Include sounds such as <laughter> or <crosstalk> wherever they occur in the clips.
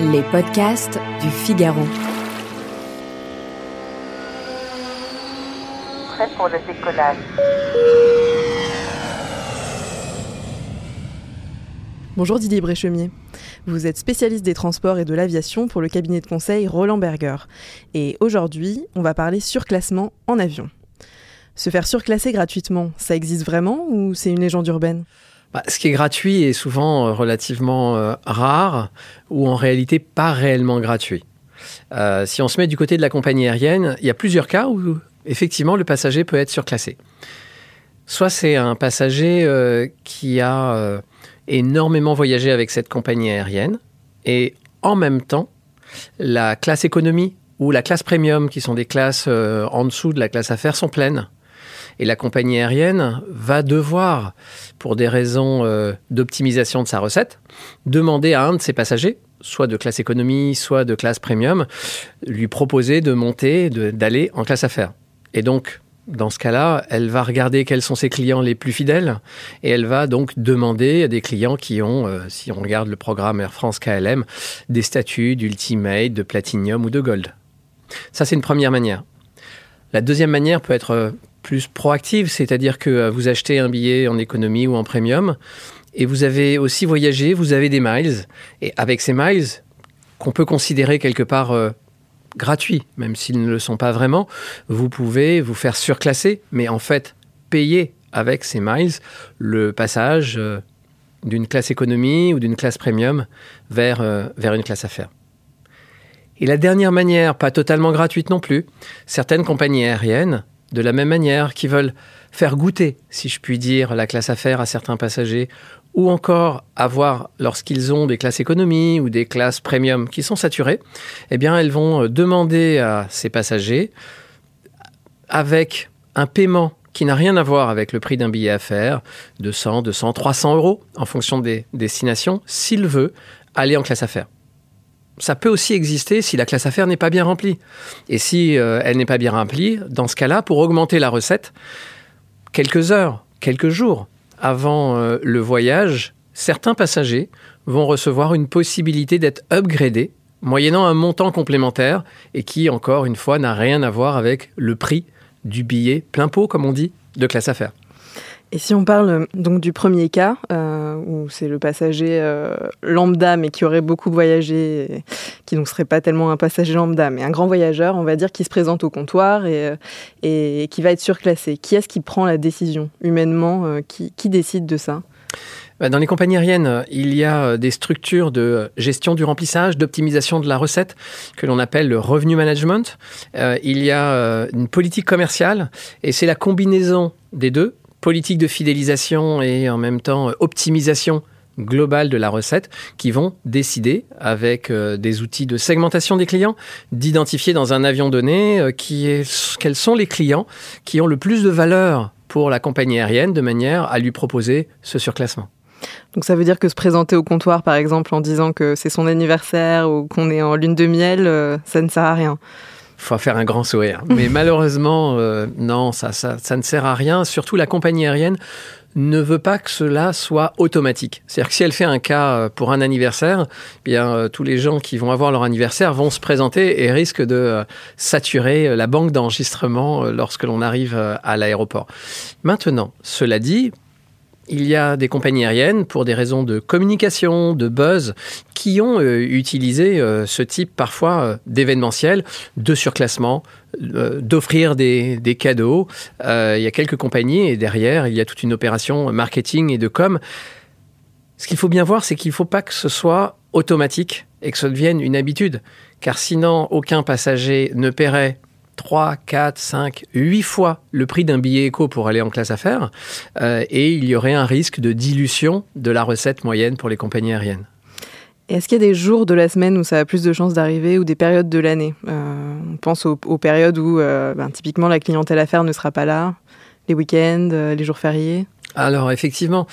Les podcasts du Figaro. Prêt pour le décollage. Bonjour Didier Bréchemier. Vous êtes spécialiste des transports et de l'aviation pour le cabinet de conseil Roland Berger. Et aujourd'hui, on va parler surclassement en avion. Se faire surclasser gratuitement, ça existe vraiment ou c'est une légende urbaine? Bah, ce qui est gratuit est souvent euh, relativement euh, rare ou en réalité pas réellement gratuit. Euh, si on se met du côté de la compagnie aérienne, il y a plusieurs cas où effectivement le passager peut être surclassé. Soit c'est un passager qui a énormément voyagé avec cette compagnie aérienne et en même temps la classe économie ou la classe premium, qui sont des classes en dessous de la classe affaires, sont pleines. Et la compagnie aérienne va devoir, pour des raisons euh, d'optimisation de sa recette, demander à un de ses passagers, soit de classe économie, soit de classe premium, lui proposer de monter, d'aller en classe affaires. Et donc, dans ce cas-là, elle va regarder quels sont ses clients les plus fidèles et elle va donc demander à des clients qui ont, euh, si on regarde le programme Air France KLM, des statuts d'ultimate, de platinum ou de gold. Ça, c'est une première manière. La deuxième manière peut être euh, plus proactive, c'est-à-dire que euh, vous achetez un billet en économie ou en premium et vous avez aussi voyagé, vous avez des miles et avec ces miles qu'on peut considérer quelque part euh, gratuits, même s'ils ne le sont pas vraiment, vous pouvez vous faire surclasser, mais en fait payer avec ces miles le passage d'une classe économie ou d'une classe premium vers, vers une classe affaires. Et la dernière manière, pas totalement gratuite non plus, certaines compagnies aériennes de la même manière, qui veulent faire goûter, si je puis dire, la classe affaires à certains passagers, ou encore avoir, lorsqu'ils ont des classes économie ou des classes premium qui sont saturées, eh bien, elles vont euh, demander à ces passagers, avec un paiement qui n'a rien à voir avec le prix d'un billet affaires, de 100, 200, 300 euros, en fonction des destinations, s'il veut aller en classe affaires ça peut aussi exister si la classe affaires n'est pas bien remplie. Et si euh, elle n'est pas bien remplie, dans ce cas-là, pour augmenter la recette, quelques heures, quelques jours avant euh, le voyage, certains passagers vont recevoir une possibilité d'être upgradés moyennant un montant complémentaire et qui, encore une fois, n'a rien à voir avec le prix du billet plein pot, comme on dit, de classe affaires. Et si on parle euh, donc du premier cas, euh, où c'est le passager euh, lambda, mais qui aurait beaucoup voyagé, qui ne serait pas tellement un passager lambda, mais un grand voyageur, on va dire, qui se présente au comptoir et, et qui va être surclassé. Qui est-ce qui prend la décision humainement qui, décide de ça? Bah, dans les compagnies aériennes, il y a des structures de gestion du remplissage, d'optimisation de la recette, que l'on appelle le revenu management. il y a une politique commerciale, et c'est la combinaison des deux politique de fidélisation et en même temps euh, optimisation globale de la recette qui vont décider avec euh, des outils de segmentation des clients d'identifier dans un avion donné euh, qui est, quels sont les clients qui ont le plus de valeur pour la compagnie aérienne de manière à lui proposer ce surclassement. Donc ça veut dire que se présenter au comptoir par exemple en disant que c'est son anniversaire ou qu'on est en lune de miel, ça ne sert à rien faut faire un grand sourire. Mais <laughs> malheureusement, euh, non, ça, ça, ça, ne sert à rien. Surtout, la compagnie aérienne ne veut pas que cela soit automatique. C'est-à-dire que si elle fait un cas euh, pour un anniversaire, eh bien euh, tous les gens qui vont avoir leur anniversaire vont se présenter et risquent de saturer la banque d'enregistrement lorsque l'on arrive à l'aéroport. Maintenant, cela dit, il y a des compagnies aériennes, pour des raisons de communication, de buzz, qui ont euh, utilisé euh, ce type parfois euh, d'événementiel, de surclassement, d'offrir des, des, cadeaux. il y a quelques compagnies et derrière, il y a toute une opération marketing et de com. Ce qu'il faut bien voir, c'est qu'il ne faut pas que ce soit automatique et que ça devienne une habitude, car sinon aucun passager ne paierait 3, 4, 5, 8 fois le prix d'un billet éco pour aller en classe affaires, euh, et il y aurait un risque de dilution de la recette moyenne pour les compagnies aériennes. Est-ce qu'il y a des jours de la semaine où ça a plus de chances d'arriver ou des périodes de l'année? Euh, On pense aux, périodes où euh, ben, typiquement la clientèle affaires ne sera pas là, les week-ends, les jours fériés? Alors effectivement,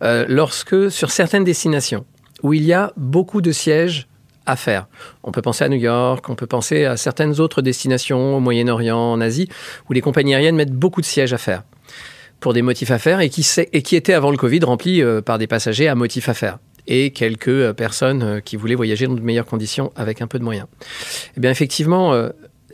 lorsque sur certaines destinations où il y a beaucoup de sièges à faire. On peut penser à New York, on peut penser à certaines autres destinations au Moyen-Orient, en Asie, où les compagnies aériennes mettent beaucoup de sièges à faire pour des motifs à faire et qui, étaient avant le Covid remplis euh, par des passagers à motifs à faire et quelques euh, personnes euh, qui voulaient voyager dans de meilleures conditions avec un peu de moyens. Eh bien, effectivement,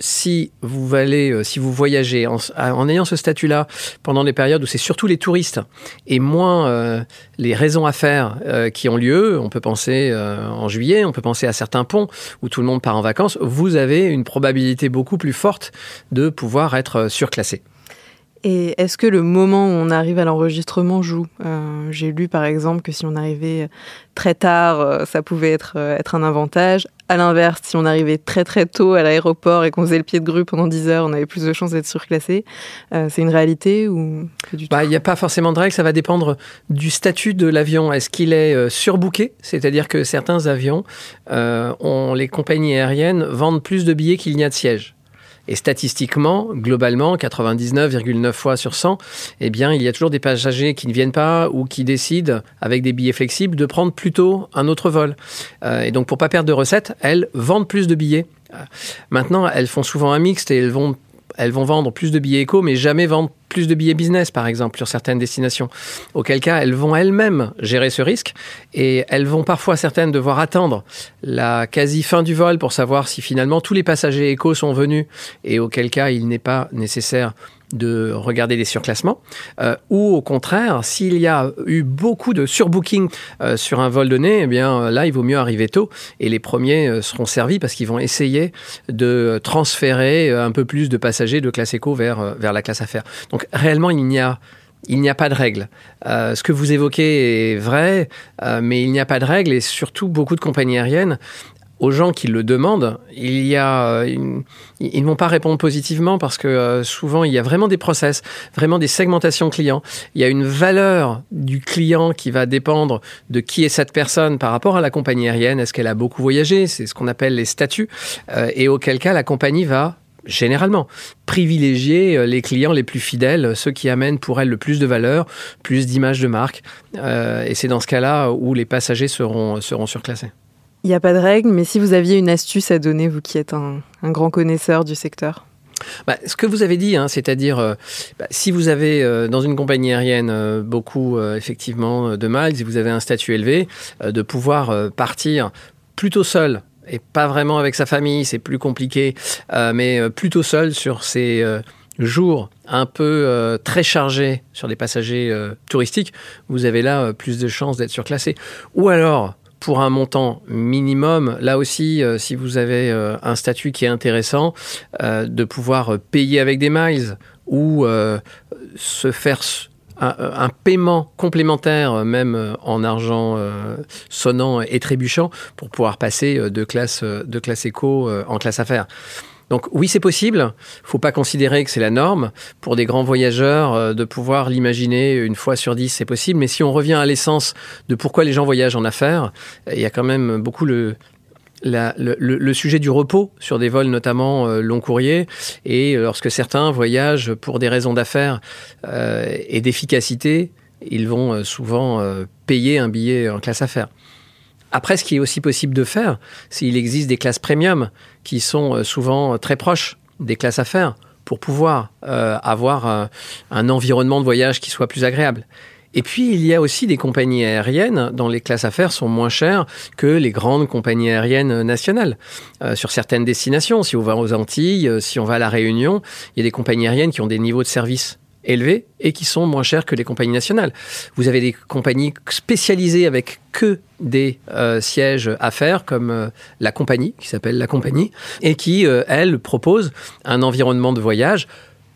si vous allez, euh, si vous voyagez en, ayant ce statut-là pendant des périodes où c'est surtout les touristes et moins euh, les raisons à faire euh, qui ont lieu, on peut penser en juillet, on peut penser à certains ponts où tout le monde part en vacances, vous avez une probabilité beaucoup plus forte de pouvoir être surclassé. Et est-ce que le moment où on arrive à l'enregistrement joue? J'ai lu par exemple que si on arrivait très tard, ça pouvait être, être un avantage. À l'inverse, si on arrivait très très tôt à l'aéroport et qu'on faisait le pied de grue pendant 10 heures, on avait plus de chances d'être surclassé. Euh, c'est une réalité ou bah, Il n'y a pas forcément de règle, ça va dépendre du statut de l'avion. Est-ce qu'il est, euh, surbooké? C'est-à-dire que certains avions, euh, les compagnies aériennes vendent plus de billets qu'il n'y a de sièges. Et statistiquement, globalement, 99,9 fois sur 100, eh bien, il y a toujours des passagers qui ne viennent pas ou qui décident, avec des billets flexibles, de prendre plutôt un autre vol. Euh, et donc, pour pas perdre de recettes, elles vendent plus de billets. Euh, maintenant, elles font souvent un mixte et elles vont elles vont vendre plus de billets éco, mais jamais vendre plus de billets business, par exemple, sur certaines destinations. Auquel cas, elles vont elles-mêmes gérer ce risque et elles vont parfois certaines devoir attendre la quasi fin du vol pour savoir si finalement tous les passagers éco sont venus et auquel cas il n'est pas nécessaire de regarder les surclassements, euh, ou au contraire, s'il y a eu beaucoup de surbooking euh, sur un vol donné, eh bien euh, là, il vaut mieux arriver tôt et les premiers seront servis parce qu'ils vont essayer de transférer un peu plus de passagers de classe éco vers, vers la classe affaires. Donc réellement, il n'y a il n'y a pas de règle. ce que vous évoquez est vrai, mais il n'y a pas de règle et surtout beaucoup de compagnies aériennes aux gens qui le demandent, il y a, euh, ils ne vont pas répondre positivement parce que euh, souvent il y a vraiment des process, vraiment des segmentations clients. Il y a une valeur du client qui va dépendre de qui est cette personne par rapport à la compagnie aérienne. Est-ce qu'elle a beaucoup voyagé? C'est ce qu'on appelle les statuts. Euh, et auquel cas la compagnie va généralement, privilégier les clients les plus fidèles, ceux qui amènent pour elle le plus de valeur, plus d'image de marque. et c'est dans ce cas-là où les passagers seront, seront surclassés. Il n'y a pas de règle, mais si vous aviez une astuce à donner, vous qui êtes un, grand connaisseur du secteur? Bah, ce que vous avez dit, hein, c'est-à-dire euh, bah, si vous avez euh, dans une compagnie aérienne euh, beaucoup effectivement de miles, si vous avez un statut élevé, de pouvoir partir plutôt seul et pas vraiment avec sa famille, c'est plus compliqué, mais plutôt seul sur ces jours un peu très chargés sur des passagers touristiques, vous avez là plus de chances d'être surclassé. Ou alors pour un montant minimum, là aussi, euh, si vous avez euh, un statut qui est intéressant, euh, de pouvoir payer avec des miles ou se faire un, paiement complémentaire, même en argent sonnant et trébuchant, pour pouvoir passer de classe, de classe éco en classe affaires. Donc oui, c'est possible. Il faut pas considérer que c'est la norme. Pour des grands voyageurs, euh, de pouvoir l'imaginer une fois sur dix, c'est possible. Mais si on revient à l'essence de pourquoi les gens voyagent en affaires, il y a quand même beaucoup le, sujet du repos sur des vols notamment euh, long courrier et lorsque certains voyagent pour des raisons d'affaires euh, et d'efficacité, ils vont souvent payer un billet en classe affaires. Après, ce qui est aussi possible de faire, s'il existe des classes premium qui sont euh, souvent euh, très proches des classes affaires pour pouvoir euh, avoir un environnement de voyage qui soit plus agréable. Et puis, il y a aussi des compagnies aériennes dont les classes affaires sont moins chères que les grandes compagnies aériennes nationales. sur certaines destinations, si on va aux Antilles, si on va à La Réunion, il y a des compagnies aériennes qui ont des niveaux de service élevés et qui sont moins chers que les compagnies nationales. Vous avez des compagnies spécialisées avec que des euh, sièges à faire, comme euh, la compagnie, qui s'appelle la compagnie, et qui, euh, elle, propose un environnement de voyage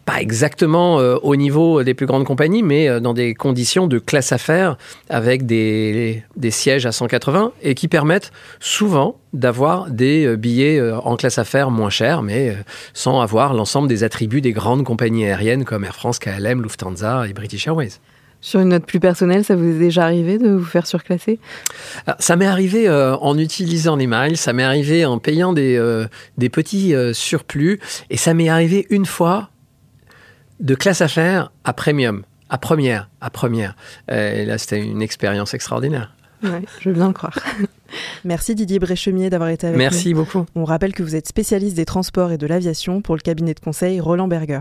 pas exactement euh, au niveau des plus grandes compagnies, mais euh, dans des conditions de classe affaires avec des, des sièges à 180 et qui permettent souvent d'avoir des euh, billets en classe affaires moins chers, mais sans avoir l'ensemble des attributs des grandes compagnies aériennes comme Air France, KLM, Lufthansa et British Airways. Sur une note plus personnelle, ça vous est déjà arrivé de vous faire surclasser? Alors, Ça m'est arrivé euh, en utilisant les miles, ça m'est arrivé en payant des, euh, des petits euh, surplus, et ça m'est arrivé une fois de classe affaires à premium, à première, à première. Euh, Et là, c'était une expérience extraordinaire. Ouais, je veux bien le croire. <laughs> Merci Didier Bréchemier d'avoir été avec nous. Merci beaucoup. On rappelle que vous êtes spécialiste des transports et de l'aviation pour le cabinet de conseil Roland Berger.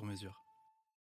sur mesure.